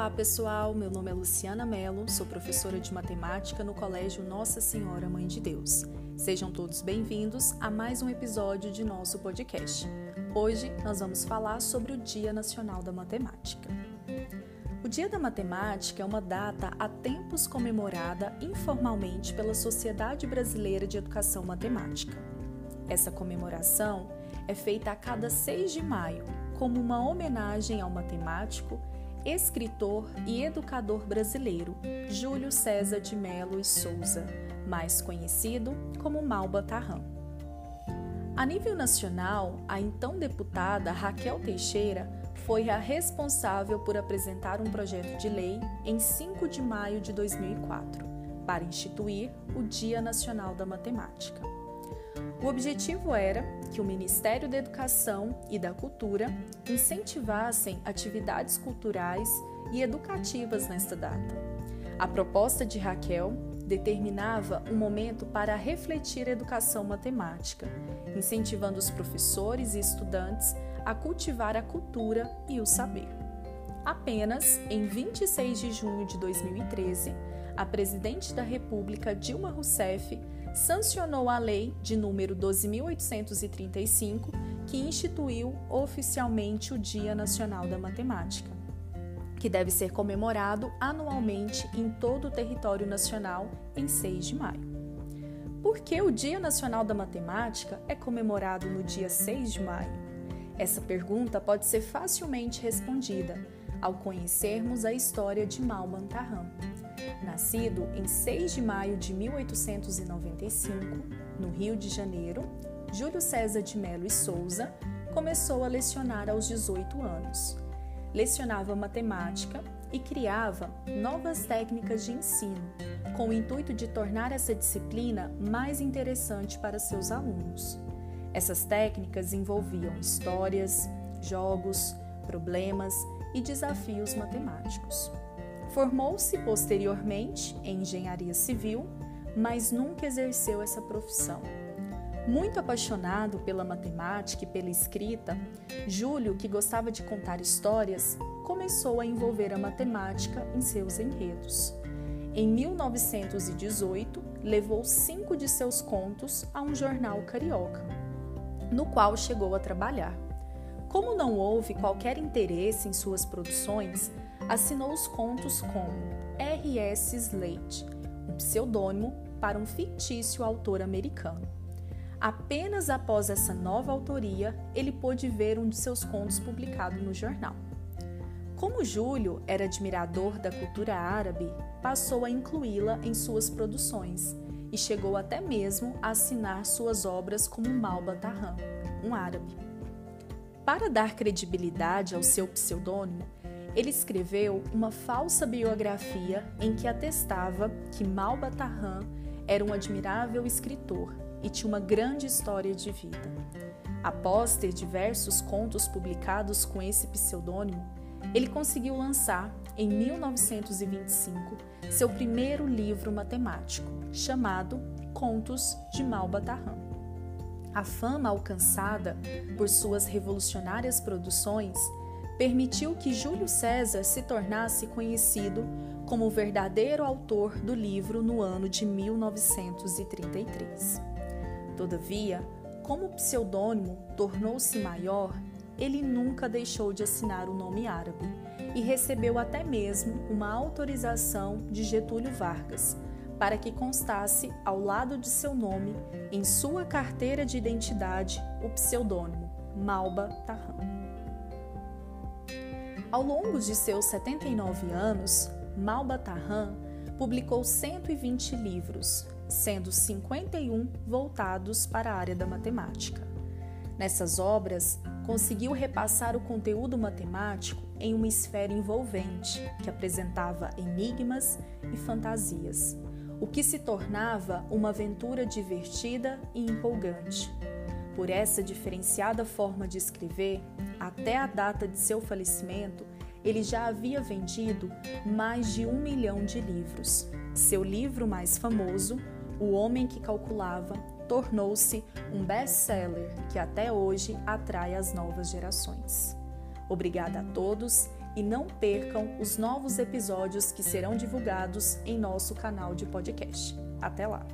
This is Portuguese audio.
Olá pessoal, meu nome é Luciana Mello, sou professora de matemática no Colégio Nossa Senhora Mãe de Deus. Sejam todos bem-vindos a mais um episódio de nosso podcast. Hoje nós vamos falar sobre o Dia Nacional da Matemática. O Dia da Matemática é uma data há tempos comemorada informalmente pela Sociedade Brasileira de Educação Matemática. Essa comemoração é feita a cada 6 de maio, como uma homenagem ao matemático escritor e educador brasileiro Júlio César de Melo e Souza, mais conhecido como Malba Tarran. A nível nacional, a então deputada Raquel Teixeira foi a responsável por apresentar um projeto de lei em 5 de maio de 2004 para instituir o Dia Nacional da Matemática. O objetivo era que o Ministério da Educação e da Cultura incentivassem atividades culturais e educativas nesta data. A proposta de Raquel determinava um momento para refletir a educação matemática, incentivando os professores e estudantes a cultivar a cultura e o saber. Apenas em 26 de junho de 2013, a presidente da República, Dilma Rousseff, sancionou a lei de número 12835, que instituiu oficialmente o Dia Nacional da Matemática, que deve ser comemorado anualmente em todo o território nacional em 6 de maio. Por que o Dia Nacional da Matemática é comemorado no dia 6 de maio? Essa pergunta pode ser facilmente respondida ao conhecermos a história de Malban Tarram. Nascido em 6 de maio de 1895, no Rio de Janeiro, Júlio César de Melo e Souza começou a lecionar aos 18 anos. Lecionava matemática e criava novas técnicas de ensino, com o intuito de tornar essa disciplina mais interessante para seus alunos. Essas técnicas envolviam histórias, jogos, problemas e desafios matemáticos. Formou-se posteriormente em engenharia civil, mas nunca exerceu essa profissão. Muito apaixonado pela matemática e pela escrita, Júlio, que gostava de contar histórias, começou a envolver a matemática em seus enredos. Em 1918, levou cinco de seus contos a um jornal carioca, no qual chegou a trabalhar. Como não houve qualquer interesse em suas produções, assinou os contos como R.S. Slade, um pseudônimo para um fictício autor americano. Apenas após essa nova autoria, ele pôde ver um de seus contos publicado no jornal. Como Júlio era admirador da cultura árabe, passou a incluí-la em suas produções e chegou até mesmo a assinar suas obras como Malba Tarram, um árabe. Para dar credibilidade ao seu pseudônimo, ele escreveu uma falsa biografia em que atestava que Malba Tarran era um admirável escritor e tinha uma grande história de vida. Após ter diversos contos publicados com esse pseudônimo, ele conseguiu lançar, em 1925, seu primeiro livro matemático, chamado Contos de Malba Tarran. A fama alcançada por suas revolucionárias produções permitiu que Júlio César se tornasse conhecido como o verdadeiro autor do livro no ano de 1933. Todavia, como o pseudônimo tornou-se maior, ele nunca deixou de assinar o nome árabe e recebeu até mesmo uma autorização de Getúlio Vargas para que constasse ao lado de seu nome, em sua carteira de identidade, o pseudônimo Malba Tarran. Ao longo de seus 79 anos, Malba Tarran publicou 120 livros, sendo 51 voltados para a área da matemática. Nessas obras, conseguiu repassar o conteúdo matemático em uma esfera envolvente que apresentava enigmas e fantasias, o que se tornava uma aventura divertida e empolgante. Por essa diferenciada forma de escrever, até a data de seu falecimento, ele já havia vendido mais de um milhão de livros. Seu livro mais famoso, O Homem que Calculava, tornou-se um best-seller que até hoje atrai as novas gerações. Obrigada a todos e não percam os novos episódios que serão divulgados em nosso canal de podcast. Até lá!